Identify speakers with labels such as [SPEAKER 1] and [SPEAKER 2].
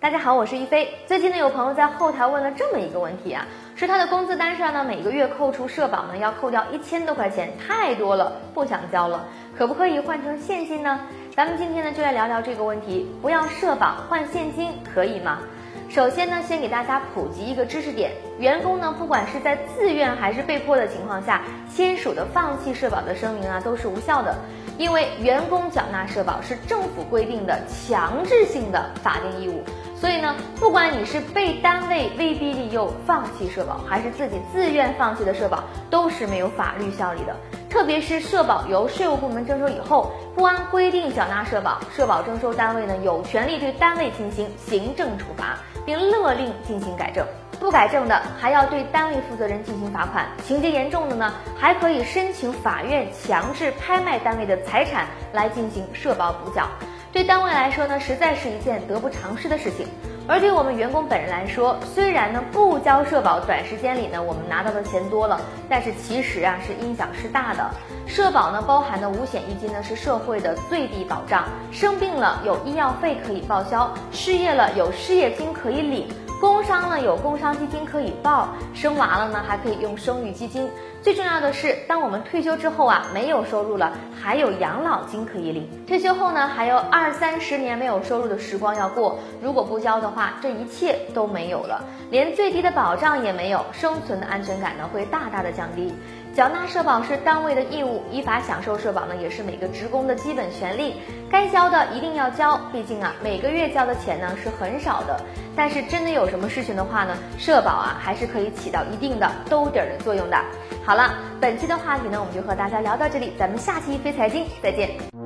[SPEAKER 1] 大家好，我是一飞。最近呢，有朋友在后台问了这么一个问题啊，说他的工资单上呢，每个月扣除社保呢，要扣掉一千多块钱，太多了，不想交了，可不可以换成现金呢？咱们今天呢，就来聊聊这个问题，不要社保换现金可以吗？首先呢，先给大家普及一个知识点，员工呢，不管是在自愿还是被迫的情况下签署的放弃社保的声明啊，都是无效的。因为员工缴纳社保是政府规定的强制性的法定义务，所以呢，不管你是被单位威逼利诱放弃社保，还是自己自愿放弃的社保，都是没有法律效力的。特别是社保由税务部门征收以后，不按规定缴纳社保，社保征收单位呢有权利对单位进行行政处罚，并勒令进行改正。不改正的，还要对单位负责人进行罚款；情节严重的呢，还可以申请法院强制拍卖单位的财产来进行社保补缴。对单位来说呢，实在是一件得不偿失的事情。而对我们员工本人来说，虽然呢不交社保，短时间里呢我们拿到的钱多了，但是其实啊是影响是大的。社保呢包含的五险一金呢是社会的最低保障，生病了有医药费可以报销，失业了有失业金可以领。工伤呢有工伤基金可以报，生娃了呢还可以用生育基金。最重要的是，当我们退休之后啊，没有收入了，还有养老金可以领。退休后呢，还有二三十年没有收入的时光要过，如果不交的话，这一切都没有了，连最低的保障也没有，生存的安全感呢会大大的降低。缴纳社保是单位的义务，依法享受社保呢也是每个职工的基本权利，该交的一定要交，毕竟啊每个月交的钱呢是很少的。但是真的有什么事情的话呢，社保啊还是可以起到一定的兜底儿的作用的。好了，本期的话题呢我们就和大家聊到这里，咱们下期非财经再见。